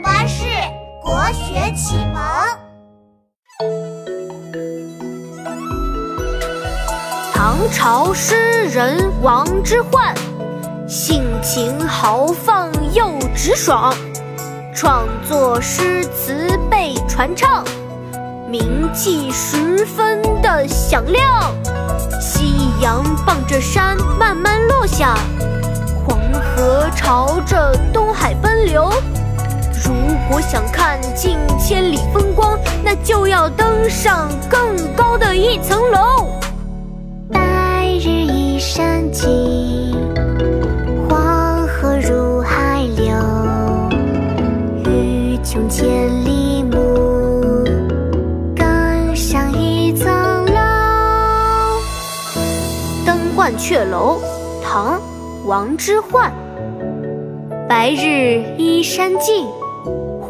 巴士国学启蒙。唐朝诗人王之涣，性情豪放又直爽，创作诗词被传唱，名气十分的响亮。夕阳傍着山慢慢落下。黄河朝着东海奔流，如果想看尽千里风光，那就要登上更高的一层楼。白日依山尽，黄河入海流。欲穷千里目，更上一层楼。登鹳雀楼，唐。王之涣。白日依山尽，